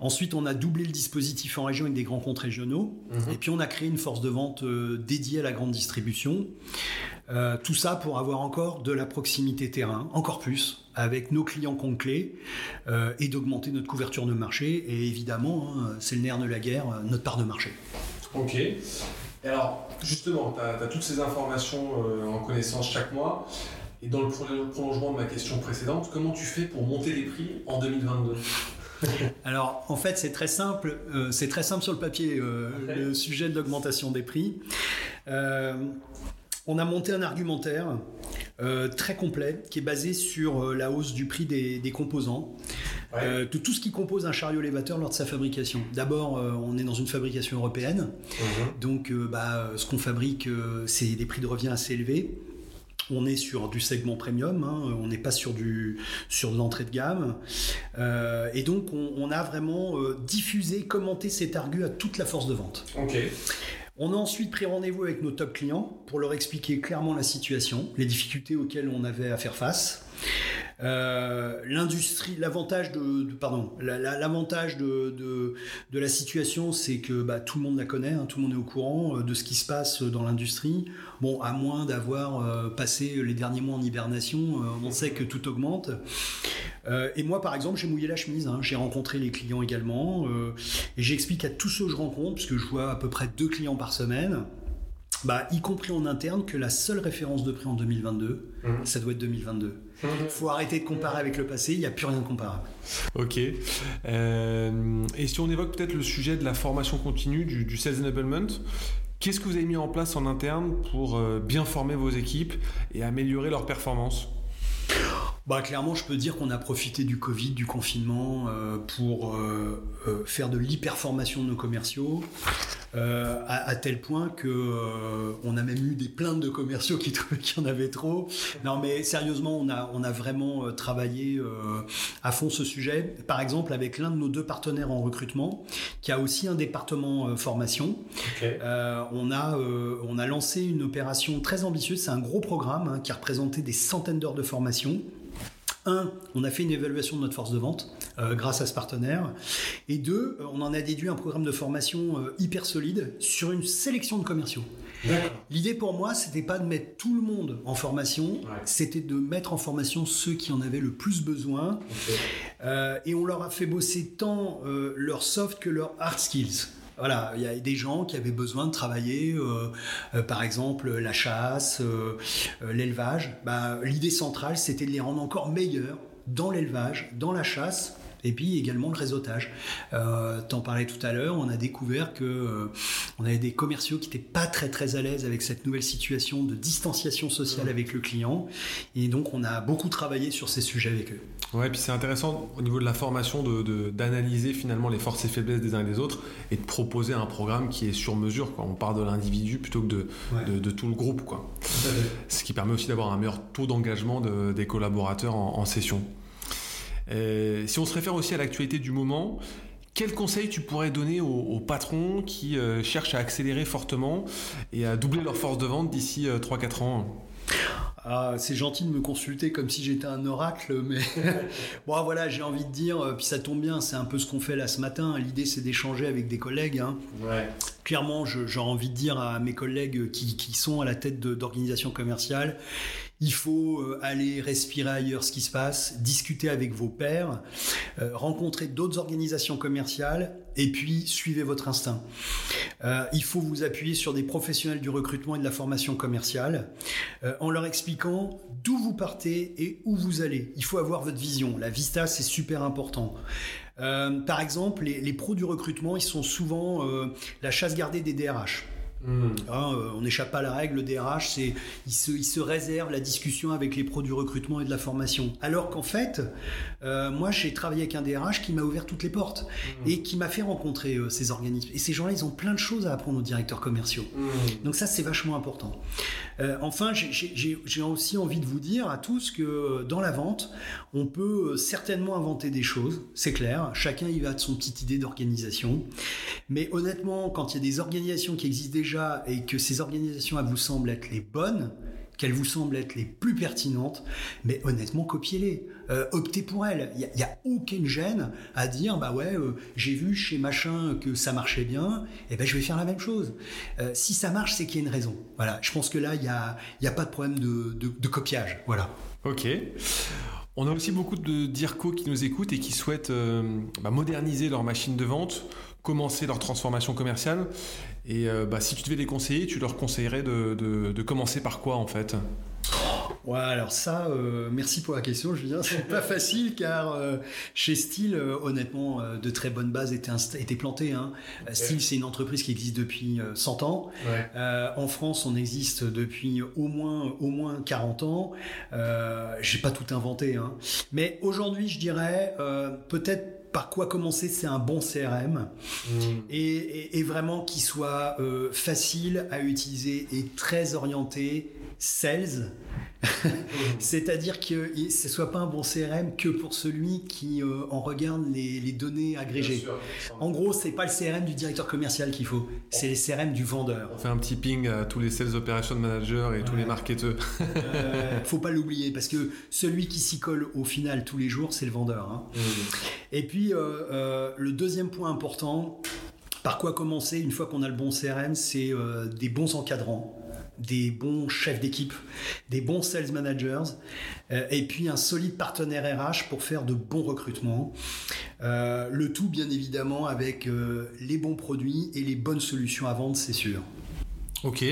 ensuite, on a doublé le dispositif en région avec des grands comptes régionaux. Mhm. Et puis on a créé une force de vente dédiée à la grande distribution. Euh, tout ça pour avoir encore de la proximité terrain, encore plus, avec nos clients conclés euh, et d'augmenter notre couverture de marché. Et évidemment, hein, c'est le nerf de la guerre, euh, notre part de marché. Ok. Alors, justement, tu as, toutes ces informations en connaissance chaque mois. Et dans le prolongement de ma question précédente, comment tu fais pour monter les prix en 2022 Alors, en fait, c'est très simple. c'est très simple sur le papier, le sujet de l'augmentation des prix on a monté un argumentaire euh, très complet qui est basé sur euh, la hausse du prix des, composants, euh, de tout ce qui compose un chariot élévateur lors de sa fabrication. D'abord, on est dans une fabrication européenne, mhm. donc bah, ce qu'on fabrique, c'est des prix de revient assez élevés. On est sur du segment premium, hein, on n'est pas sur, du, sur de l'entrée de gamme. et donc, on, a vraiment diffusé, commenté cet argu à toute la force de vente. On a ensuite pris rendez-vous avec nos top clients pour leur expliquer clairement la situation, les difficultés auxquelles on avait à faire face. Euh, l'industrie, l'avantage de, pardon, l'avantage de, de, la situation, c'est que bah, tout le monde la connaît, hein, tout le monde est au courant euh, de ce qui se passe dans l'industrie. Bon, à moins d'avoir euh, passé les derniers mois en hibernation, on sait que tout augmente. et moi, par exemple, j'ai mouillé la chemise. Hein. J'ai rencontré les clients également, et j'explique à tous ceux que je rencontre, puisque je vois à peu près deux clients par semaine. Bah, y compris en interne, que la seule référence de prix en 2022, mmh. ça doit être 2022. Il mmh. faut arrêter de comparer avec le passé, il n'y a plus rien de comparable. Ok. Euh, et si on évoque peut-être le sujet de la formation continue, du, Sales Enablement, qu'est-ce que vous avez mis en place en interne pour euh, bien former vos équipes et améliorer leur performance? Bah, clairement, je peux dire qu'on a profité du Covid, du confinement, euh, pour faire de l'hyperformation de nos commerciaux, euh, à, tel point que euh, on a même eu des plaintes de commerciaux qui trouvaient qu'il y en avait trop. Non, mais sérieusement, on a, on a vraiment euh, travaillé à fond ce sujet. Par exemple, avec l'un de nos deux partenaires en recrutement, qui a aussi un département formation, on, a, on a lancé une opération très ambitieuse. C'est un gros programme hein, qui a représenté des centaines d'heures de formation. Un, on a fait une évaluation de notre force de vente euh, grâce à ce partenaire. Et deux, euh, on en a déduit un programme de formation euh, hyper solide sur une sélection de commerciaux. L'idée pour moi, c'était pas de mettre tout le monde en formation, c'était de mettre en formation ceux qui en avaient le plus besoin. et on leur a fait bosser tant leurs soft que leurs hard skills. Voilà, il y a des gens qui avaient besoin de travailler, euh, euh, par exemple la chasse, euh, l'élevage. Bah, l'idée centrale, c'était de les rendre encore meilleurs dans l'élevage, dans la chasse, et puis également le réseautage. Euh, T'en parlais tout à l'heure, on a découvert que euh, on avait des commerciaux qui n'étaient pas très très à l'aise avec cette nouvelle situation de distanciation sociale avec le client, et donc on a beaucoup travaillé sur ces sujets avec eux. Ouais, et puis c'est intéressant au niveau de la formation d'analyser de, finalement les forces et faiblesses des uns et des autres et de proposer un programme qui est sur mesure. Quoi. On part de l'individu plutôt que de, de, tout le groupe. Quoi. Ce qui permet aussi d'avoir un meilleur taux d'engagement des collaborateurs en, en session. Euh, si on se réfère aussi à l'actualité du moment, quel conseil tu pourrais donner aux, patrons qui euh, cherchent à accélérer fortement et à doubler leur force de vente d'ici 3-4 euh, ans? Ah, c'est gentil de me consulter comme si j'étais un oracle, mais bon, voilà, j'ai envie de dire, puis ça tombe bien, c'est un peu ce qu'on fait là ce matin. L'idée, c'est d'échanger avec des collègues. Hein. Clairement, j'ai envie de dire à mes collègues qui, sont à la tête d'organisations commerciales, il faut euh, aller respirer ailleurs ce qui se passe, discuter avec vos pairs, euh, rencontrer d'autres organisations commerciales et puis suivez votre instinct. Euh, il faut vous appuyer sur des professionnels du recrutement et de la formation commerciale en leur expliquant d'où vous partez et où vous allez. Il faut avoir votre vision. La vista, c'est super important. Par exemple, les, les, pros du recrutement, ils sont souvent la chasse gardée des DRH. Hmm. Hein, euh, on n'échappe pas à la règle, le DRH, c'est il se, il se réserve la discussion avec les pros du recrutement et de la formation. Alors qu'en fait, euh, moi j'ai travaillé avec un DRH qui m'a ouvert toutes les portes hmm. et qui m'a fait rencontrer euh, ces organismes. Et ces gens-là, ils ont plein de choses à apprendre aux directeurs commerciaux. Hmm. Donc ça, c'est vachement important. Enfin, j'ai aussi envie de vous dire à tous que dans la vente, on peut certainement inventer des choses, c'est clair. Chacun y va de son petite idée d'organisation. Mais honnêtement, quand il y a des organisations qui existent déjà et que ces organisations vous semblent être les bonnes, qu'elles vous semblent être les plus pertinentes, mais honnêtement, copiez-les. Euh, optez pour elles. Il n'y a, aucune gêne à dire, bah ouais, euh, j'ai vu chez machin que ça marchait bien, et eh ben je vais faire la même chose. Euh, si ça marche, c'est qu'il y a une raison. Voilà. Je pense que là, il n'y a, y a pas de problème de, copiage. Voilà. Ok. On a aussi beaucoup de DIRCO qui nous écoutent et qui souhaitent bah, moderniser leur machine de vente, commencer leur transformation commerciale. Et euh, bah, si tu devais les conseiller, tu leur conseillerais de, commencer par quoi en fait? Ouais, alors ça, euh, merci pour la question, Julien. C'est pas facile car euh, chez Steel, honnêtement, de très bonnes bases étaient, étaient plantées. Hein. Steel, c'est une entreprise qui existe depuis 100 ans. en France, on existe depuis au moins, au moins 40 ans. J'ai pas tout inventé. Hein. Mais aujourd'hui, je dirais peut-être par quoi commencer C'est un bon CRM mm. et, vraiment qui soit euh, facile à utiliser et très orienté sales C'est-à-dire que ce soit pas un bon CRM que pour celui qui euh, en regarde les, données agrégées. en gros, c'est pas le CRM du directeur commercial qu'il faut, c'est les CRM du vendeur. On fait un petit ping à tous les sales operation managers et tous les marketeurs. euh, faut pas l'oublier parce que celui qui s'y colle au final tous les jours, c'est le vendeur. Hein. Mmh. Et puis euh, euh, le deuxième point important, par quoi commencer une fois qu'on a le bon CRM, c'est des bons encadrants des bons chefs d'équipe, des bons sales managers, euh, et puis un solide partenaire RH pour faire de bons recrutements. Euh, le tout, bien évidemment, avec euh, les bons produits et les bonnes solutions à vendre, c'est sûr. Ok.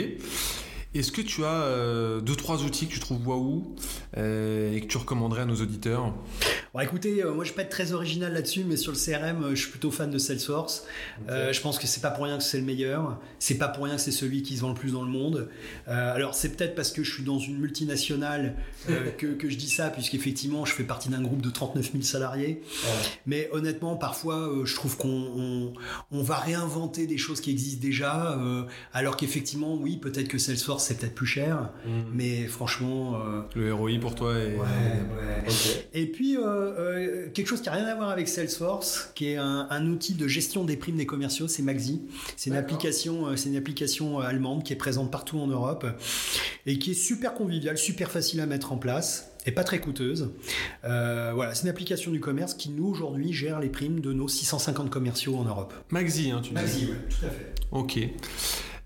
Est-ce que tu as deux trois outils que tu trouves waouh et que tu recommanderais à nos auditeurs? Bon, écoutez, euh, moi je vais pas être très original là-dessus, mais sur le CRM, euh, je suis plutôt fan de Salesforce. Euh, je pense que c'est pas pour rien que c'est le meilleur. C'est pas pour rien que c'est celui qui se vend le plus dans le monde. alors c'est peut-être parce que je suis dans une multinationale que, que, je dis ça, puisqu'effectivement je fais partie d'un groupe de 39 000 salariés. Mais honnêtement, parfois je trouve qu'on on, va réinventer des choses qui existent déjà, alors qu'effectivement, oui, peut-être que Salesforce c'est peut-être plus cher, mm. mais franchement. le ROI pour toi est. Ouais, ouais. Et puis. Euh, quelque chose qui n'a rien à voir avec Salesforce, qui est un, outil de gestion des primes des commerciaux, c'est Maxi. C'est une application, euh, c'est une application euh, allemande qui est présente partout en Europe et qui est super conviviale, super facile à mettre en place et pas très coûteuse. voilà, c'est une application du commerce qui nous aujourd'hui gère les primes de nos 650 commerciaux en Europe. Maxi, hein, tu dis. Maxi, oui, tout à fait. Ok.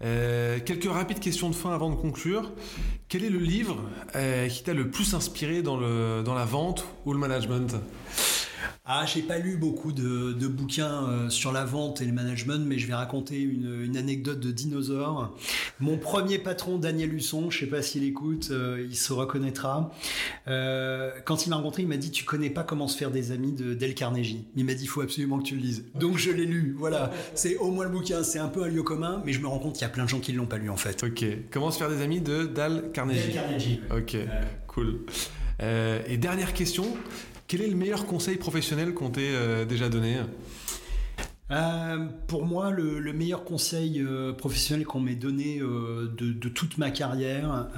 Quelques rapides questions de fin avant de conclure. Quel est le livre euh, qui t'a le plus inspiré dans, le, dans la vente ou le management? Ah, j'ai pas lu beaucoup de, bouquins euh, sur la vente et le management, mais je vais raconter une, anecdote de dinosaure. Mon premier patron, Daniel Husson, je sais pas s'il écoute, euh, il se reconnaîtra. Euh, quand il m'a rencontré, il m'a dit Tu connais pas comment se faire des amis de Del Carnegie? Il m'a dit Il faut absolument que tu le lises. Donc je l'ai lu. Voilà, c'est au moins le bouquin. C'est un peu un lieu commun, mais je me rends compte qu'il y a plein de gens qui l'ont pas lu en fait. Ok. Comment se faire des amis de Dal Carnegie? Dale Carnegie. Ok, cool. et dernière question, quel est le meilleur conseil professionnel qu'on t'ait euh, déjà donné? Euh, pour moi, le, meilleur conseil euh, professionnel qu'on m'ait donné de, toute ma carrière,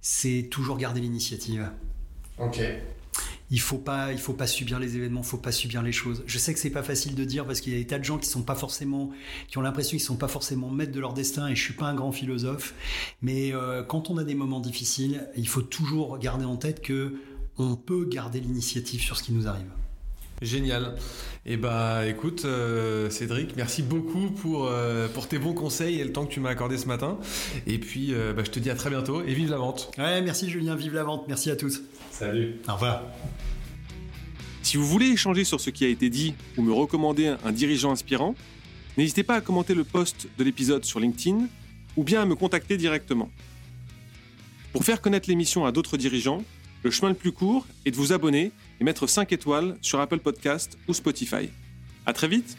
c'est toujours garder l'initiative. Ok. il faut pas, il faut pas subir les événements, il faut pas subir les choses. Je sais que c'est pas facile de dire parce qu'il y a des tas de gens qui sont pas forcément, qui ont l'impression qu'ils sont pas forcément maîtres de leur destin. Et je suis pas un grand philosophe, mais euh, quand on a des moments difficiles, il faut toujours garder en tête que on peut garder l'initiative sur ce qui nous arrive. Génial. Et eh bah écoute euh, Cédric, merci beaucoup pour, euh, pour tes bons conseils et le temps que tu m'as accordé ce matin. Et puis bah, je te dis à très bientôt et vive la vente. Ouais, merci Julien, vive la vente. Merci à tous. Salut. Au revoir. Si vous voulez échanger sur ce qui a été dit ou me recommander un dirigeant inspirant, n'hésitez pas à commenter le post de l'épisode sur LinkedIn ou bien à me contacter directement. Pour faire connaître l'émission à d'autres dirigeants, le chemin le plus court est de vous abonner et mettre 5 étoiles sur Apple Podcast ou Spotify. À très vite